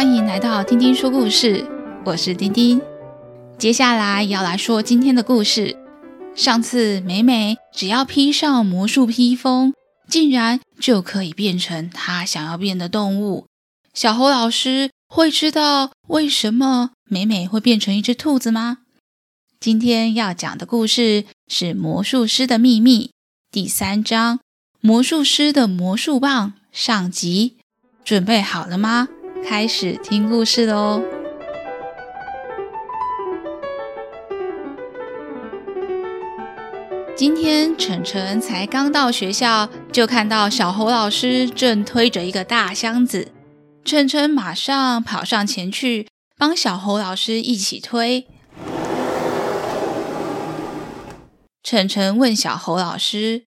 欢迎来到丁丁说故事，我是丁丁。接下来要来说今天的故事。上次美美只要披上魔术披风，竟然就可以变成她想要变的动物。小猴老师会知道为什么美美会变成一只兔子吗？今天要讲的故事是《魔术师的秘密》第三章《魔术师的魔术棒》上集。准备好了吗？开始听故事喽！今天晨晨才刚到学校，就看到小猴老师正推着一个大箱子。晨晨马上跑上前去，帮小猴老师一起推。晨晨问小猴老师：“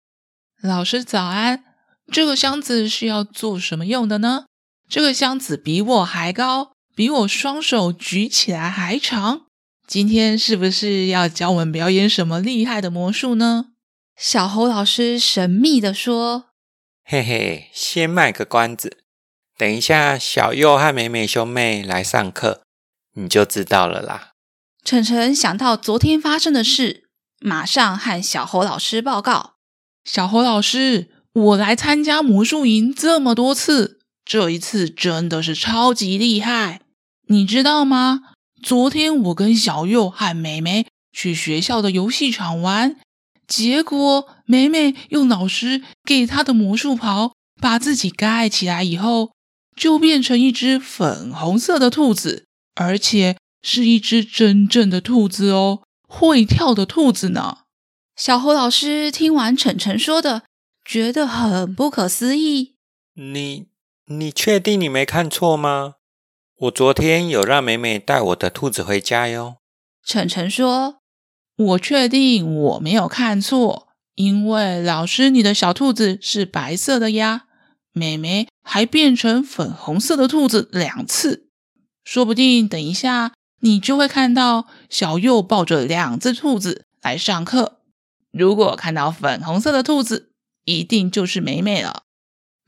老师早安，这个箱子是要做什么用的呢？这个箱子比我还高，比我双手举起来还长。今天是不是要教我们表演什么厉害的魔术呢？”小猴老师神秘的说：“嘿嘿，先卖个关子，等一下小右和美美兄妹来上课，你就知道了啦。”晨晨想到昨天发生的事。马上和小猴老师报告：“小猴老师，我来参加魔术营这么多次，这一次真的是超级厉害。你知道吗？昨天我跟小右和美美去学校的游戏场玩，结果美美用老师给她的魔术袍把自己盖起来以后，就变成一只粉红色的兔子，而且是一只真正的兔子哦。”会跳的兔子呢？小猴老师听完晨晨说的，觉得很不可思议。你你确定你没看错吗？我昨天有让美美带我的兔子回家哟。晨晨说：“我确定我没有看错，因为老师你的小兔子是白色的呀，美美还变成粉红色的兔子两次，说不定等一下。”你就会看到小右抱着两只兔子来上课。如果看到粉红色的兔子，一定就是美美了。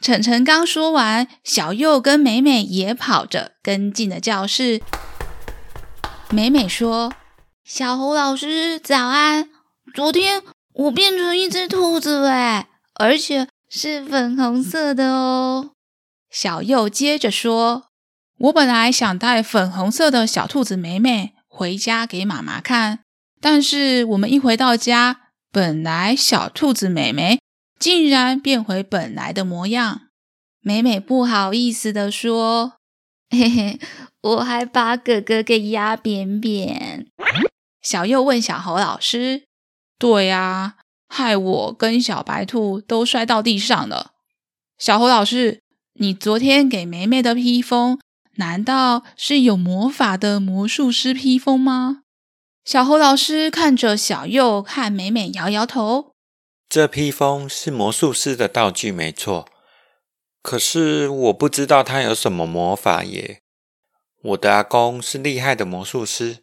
晨晨刚说完，小右跟美美也跑着跟进了教室。美美说：“小猴老师早安，昨天我变成一只兔子了，而且是粉红色的哦。”小右接着说。我本来想带粉红色的小兔子美美回家给妈妈看，但是我们一回到家，本来小兔子美美竟然变回本来的模样。美美不好意思地说：“嘿嘿，我还把哥哥给压扁扁。”小右问小猴老师：“对呀，害我跟小白兔都摔到地上了。”小猴老师，你昨天给美美的披风，难道是有魔法的魔术师披风吗？小猴老师看着小右和美美摇摇头。这披风是魔术师的道具，没错。可是我不知道它有什么魔法耶。我的阿公是厉害的魔术师，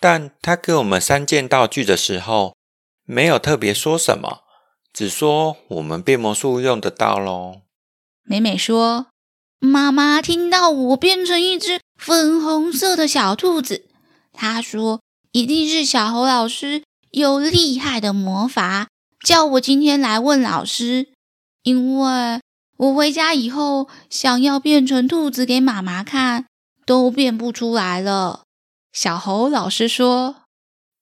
但他给我们三件道具的时候，没有特别说什么，只说我们变魔术用得到喽。美美说。妈妈听到我变成一只粉红色的小兔子，她说一定是小猴老师有厉害的魔法，叫我今天来问老师。因为我回家以后想要变成兔子给妈妈看，都变不出来了。小猴老师说，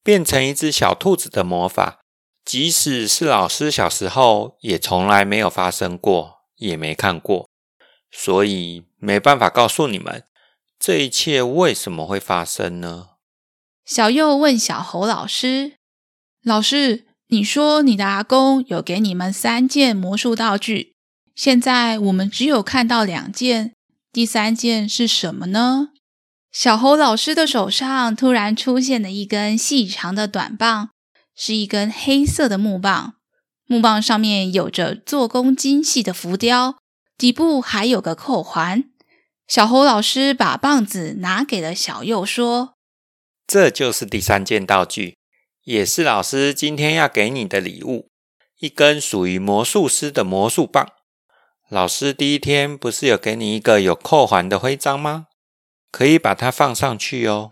变成一只小兔子的魔法，即使是老师小时候也从来没有发生过，也没看过。所以没办法告诉你们这一切为什么会发生呢？小右问小猴老师：“老师，你说你的阿公有给你们三件魔术道具，现在我们只有看到两件，第三件是什么呢？”小猴老师的手上突然出现了一根细长的短棒，是一根黑色的木棒，木棒上面有着做工精细的浮雕。底部还有个扣环。小猴老师把棒子拿给了小右，说：“这就是第三件道具，也是老师今天要给你的礼物——一根属于魔术师的魔术棒。老师第一天不是有给你一个有扣环的徽章吗？可以把它放上去哦。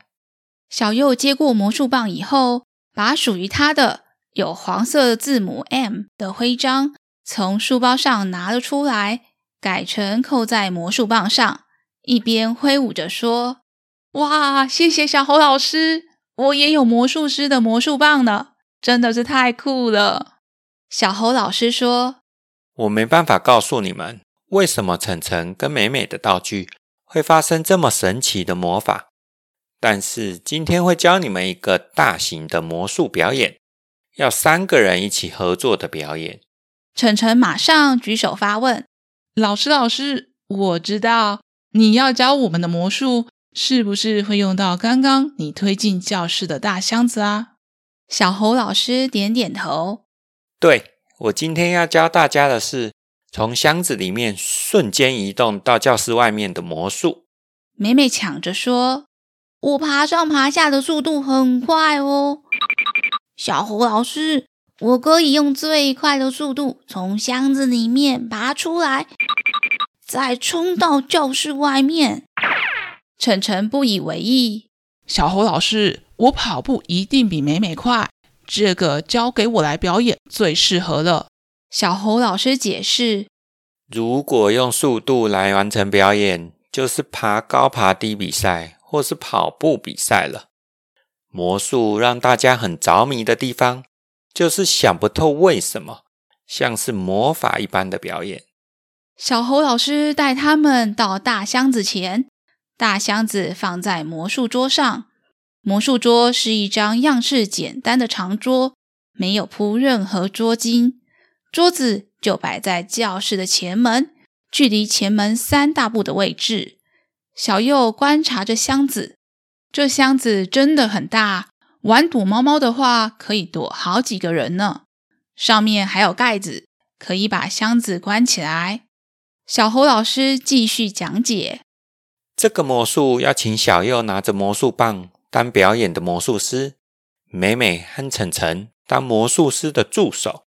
小佑接过魔术棒以后，把属于他的有黄色字母 M 的徽章从书包上拿了出来，改成扣在魔术棒上，一边挥舞着说：“哇，谢谢小猴老师，我也有魔术师的魔术棒呢，真的是太酷了。”小猴老师说：“我没办法告诉你们，为什么晨晨跟美美的道具会发生这么神奇的魔法。”但是今天会教你们一个大型的魔术表演，要三个人一起合作的表演。晨晨马上举手发问：“老师，老师，我知道你要教我们的魔术，是不是会用到刚刚你推进教室的大箱子啊？”小猴老师点点头：“对，我今天要教大家的是从箱子里面瞬间移动到教室外面的魔术。”美美抢着说。我爬上爬下的速度很快哦，小猴老师，我可以用最快的速度从箱子里面爬出来，再冲到教室外面。澄澄不以为意，小猴老师，我跑步一定比美美快，这个交给我来表演最适合了。小猴老师解释：如果用速度来完成表演，就是爬高爬低比赛。或是跑步比赛了。魔术让大家很着迷的地方，就是想不透为什么，像是魔法一般的表演。小猴老师带他们到大箱子前，大箱子放在魔术桌上。魔术桌是一张样式简单的长桌，没有铺任何桌巾。桌子就摆在教室的前门，距离前门三大步的位置。小右观察着箱子，这箱子真的很大，玩躲猫猫的话，可以躲好几个人呢。上面还有盖子，可以把箱子关起来。小猴老师继续讲解：这个魔术要请小右拿着魔术棒当表演的魔术师，美美和晨晨当魔术师的助手。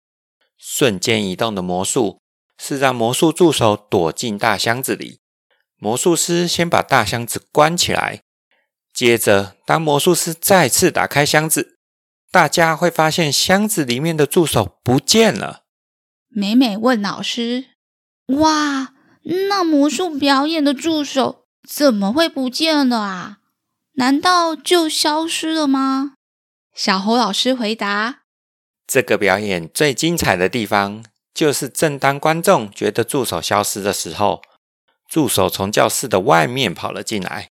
瞬间移动的魔术是让魔术助手躲进大箱子里。魔术师先把大箱子关起来，接着当魔术师再次打开箱子，大家会发现箱子里面的助手不见了。美美问老师：“哇，那魔术表演的助手怎么会不见了啊？难道就消失了吗？”小猴老师回答：“这个表演最精彩的地方，就是正当观众觉得助手消失的时候。”助手从教室的外面跑了进来，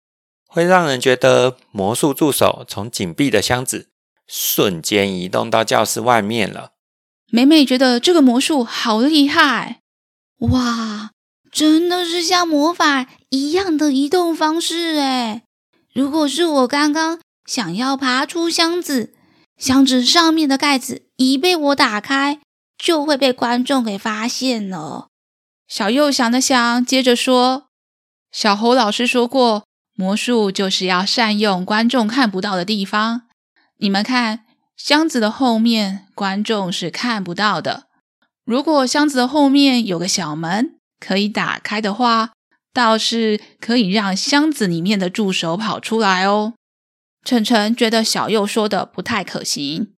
会让人觉得魔术助手从紧闭的箱子瞬间移动到教室外面了。美美觉得这个魔术好厉害，哇，真的是像魔法一样的移动方式诶。如果是我刚刚想要爬出箱子，箱子上面的盖子一被我打开，就会被观众给发现了。小右想了想，接着说：“小猴老师说过，魔术就是要善用观众看不到的地方。你们看，箱子的后面，观众是看不到的。如果箱子的后面有个小门可以打开的话，倒是可以让箱子里面的助手跑出来哦。”晨晨觉得小右说的不太可行。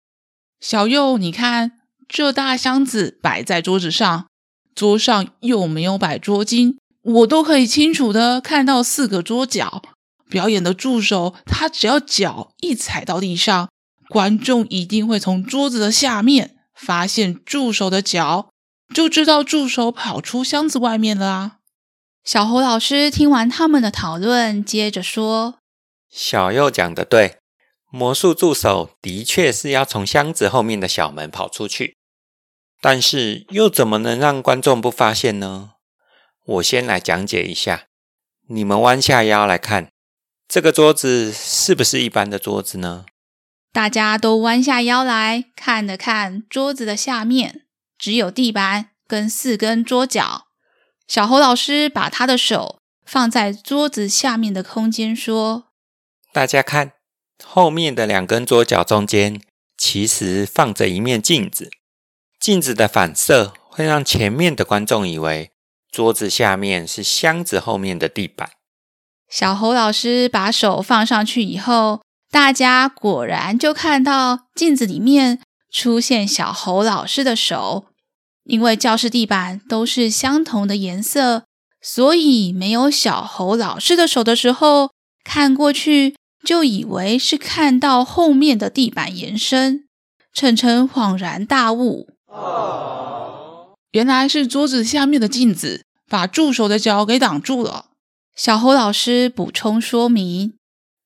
小右，你看，这大箱子摆在桌子上。桌上又没有摆桌巾，我都可以清楚的看到四个桌角。表演的助手，他只要脚一踩到地上，观众一定会从桌子的下面发现助手的脚，就知道助手跑出箱子外面了啊。小猴老师听完他们的讨论，接着说：“小右讲的对，魔术助手的确是要从箱子后面的小门跑出去。”但是又怎么能让观众不发现呢？我先来讲解一下。你们弯下腰来看，这个桌子是不是一般的桌子呢？大家都弯下腰来看了看桌子的下面，只有地板跟四根桌角。小猴老师把他的手放在桌子下面的空间，说：“大家看，后面的两根桌角中间，其实放着一面镜子。”镜子的反射会让前面的观众以为桌子下面是箱子后面的地板。小猴老师把手放上去以后，大家果然就看到镜子里面出现小猴老师的手。因为教室地板都是相同的颜色，所以没有小猴老师的手的时候，看过去就以为是看到后面的地板延伸。晨晨恍然大悟，哦，原来是桌子下面的镜子把助手的脚给挡住了。小猴老师补充说明：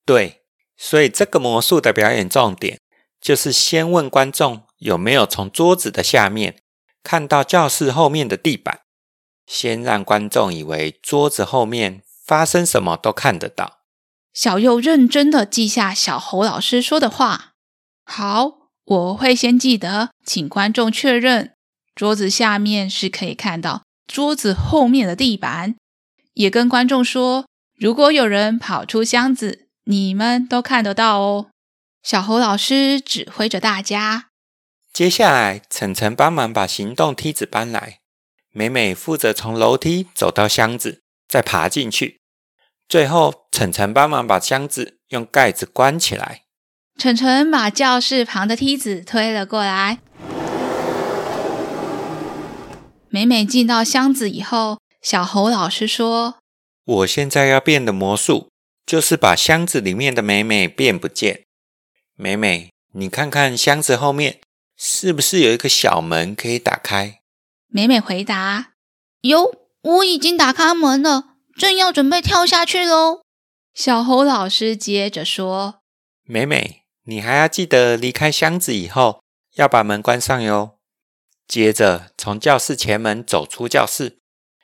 对，所以这个魔术的表演重点就是先问观众有没有从桌子的下面。看到教室后面的地板，先让观众以为桌子后面发生什么都看得到。小右认真的记下小猴老师说的话。好，我会先记得，请观众确认桌子下面是可以看到桌子后面的地板，也跟观众说，如果有人跑出箱子，你们都看得到哦。小猴老师指挥着大家。接下来，晨晨帮忙把行动梯子搬来，美美负责从楼梯走到箱子，再爬进去。最后，晨晨帮忙把箱子用盖子关起来。晨晨把教室旁的梯子推了过来。美美进到箱子以后，小猴老师说：“我现在要变的魔术，就是把箱子里面的美美变不见。美美，你看看箱子后面。”是不是有一个小门可以打开？美美回答：“哟，我已经打开门了，正要准备跳下去喽。”小猴老师接着说：“美美，你还要记得离开箱子以后要把门关上哟。接着从教室前门走出教室，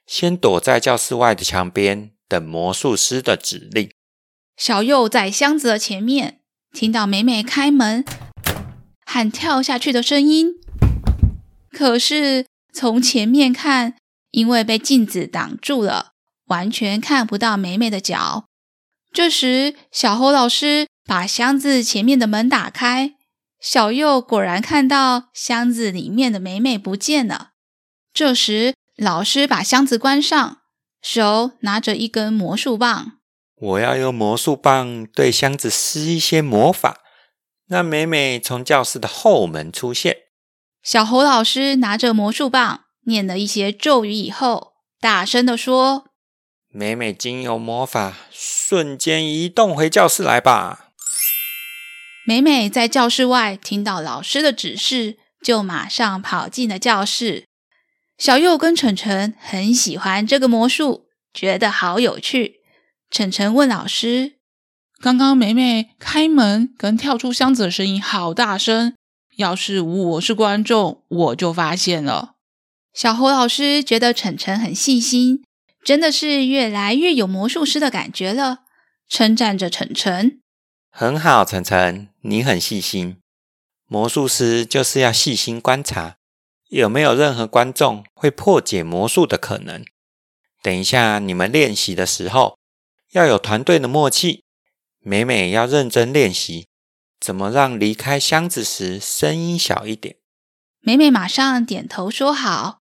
先躲在教室外的墙边等魔术师的指令。”小右在箱子的前面，听到美美开门。喊跳下去的声音，可是从前面看，因为被镜子挡住了，完全看不到美美的脚。这时，小猴老师把箱子前面的门打开，小右果然看到箱子里面的美美不见了。这时，老师把箱子关上，手拿着一根魔术棒，我要用魔术棒对箱子施一些魔法。让美美从教室的后门出现。小猴老师拿着魔术棒，念了一些咒语以后，大声的说：“美美经由魔法，瞬间移动回教室来吧。”美美在教室外听到老师的指示，就马上跑进了教室。小右跟晨晨很喜欢这个魔术，觉得好有趣。晨晨问老师。刚刚美美开门跟跳出箱子的声音好大声，要是我是观众，我就发现了。小猴老师觉得晨晨很细心，真的是越来越有魔术师的感觉了，称赞着晨晨。很好，晨晨，你很细心。魔术师就是要细心观察，有没有任何观众会破解魔术的可能。等一下你们练习的时候，要有团队的默契。美美要认真练习，怎么让离开箱子时声音小一点？美美马上点头说好，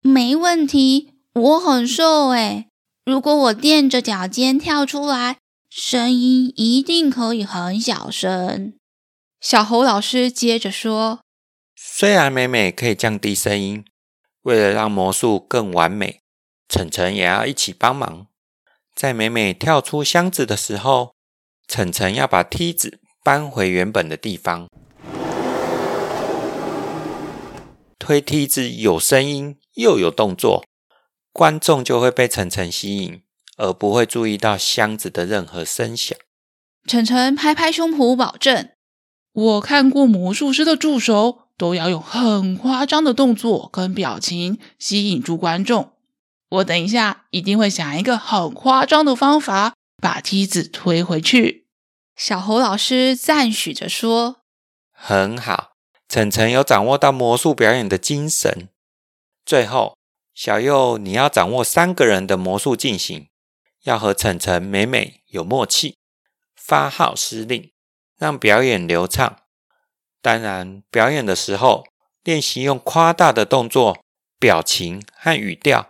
没问题。我很瘦诶，如果我垫着脚尖跳出来，声音一定可以很小声。小猴老师接着说：“虽然美美可以降低声音，为了让魔术更完美，晨晨也要一起帮忙。在美美跳出箱子的时候。”晨晨要把梯子搬回原本的地方，推梯子有声音又有动作，观众就会被晨晨吸引，而不会注意到箱子的任何声响。晨晨拍拍胸脯保证：“我看过魔术师的助手都要用很夸张的动作跟表情吸引住观众，我等一下一定会想一个很夸张的方法。”把梯子推回去，小猴老师赞许着说：“很好，晨晨有掌握到魔术表演的精神。最后，小佑你要掌握三个人的魔术进行，要和晨晨、美美有默契，发号施令，让表演流畅。当然，表演的时候练习用夸大的动作、表情和语调，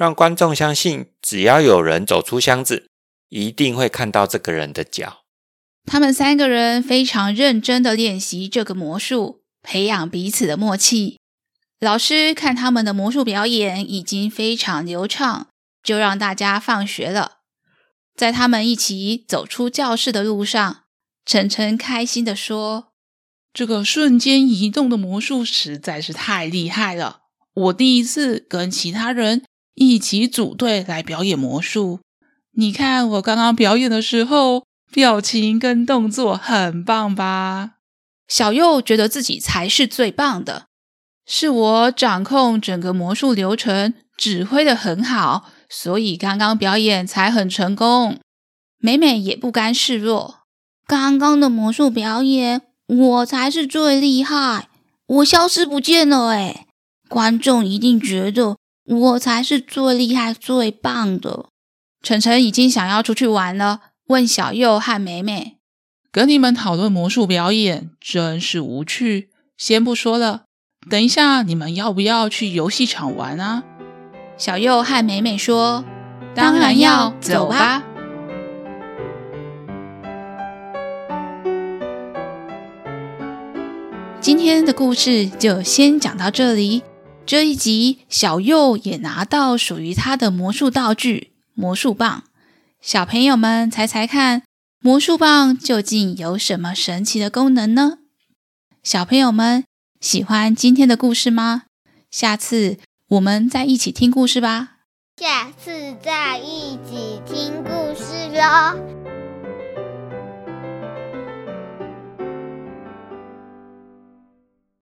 让观众相信，只要有人走出箱子。”一定会看到这个人的脚。他们三个人非常认真的练习这个魔术，培养彼此的默契。老师看他们的魔术表演已经非常流畅，就让大家放学了。在他们一起走出教室的路上，晨晨开心的说：“这个瞬间移动的魔术实在是太厉害了！我第一次跟其他人一起组队来表演魔术。你看我刚刚表演的时候，表情跟动作很棒吧？”小右觉得自己才是最棒的。是我掌控整个魔术流程，指挥的很好，所以刚刚表演才很成功。美美也不甘示弱，刚刚的魔术表演我才是最厉害，我消失不见了诶，观众一定觉得我才是最厉害、最棒的。晨晨已经想要出去玩了，问小右和美美：“跟你们讨论魔术表演真是无趣，先不说了。”等一下，你们要不要去游戏场玩啊？小右和美美说：“当然要，走吧。”今天的故事就先讲到这里。这一集，小右也拿到属于他的魔术道具——魔术棒。小朋友们，猜猜看，魔术棒究竟有什么神奇的功能呢？小朋友们。喜欢今天的故事吗？下次我们再一起听故事吧。下次再一起听故事喽。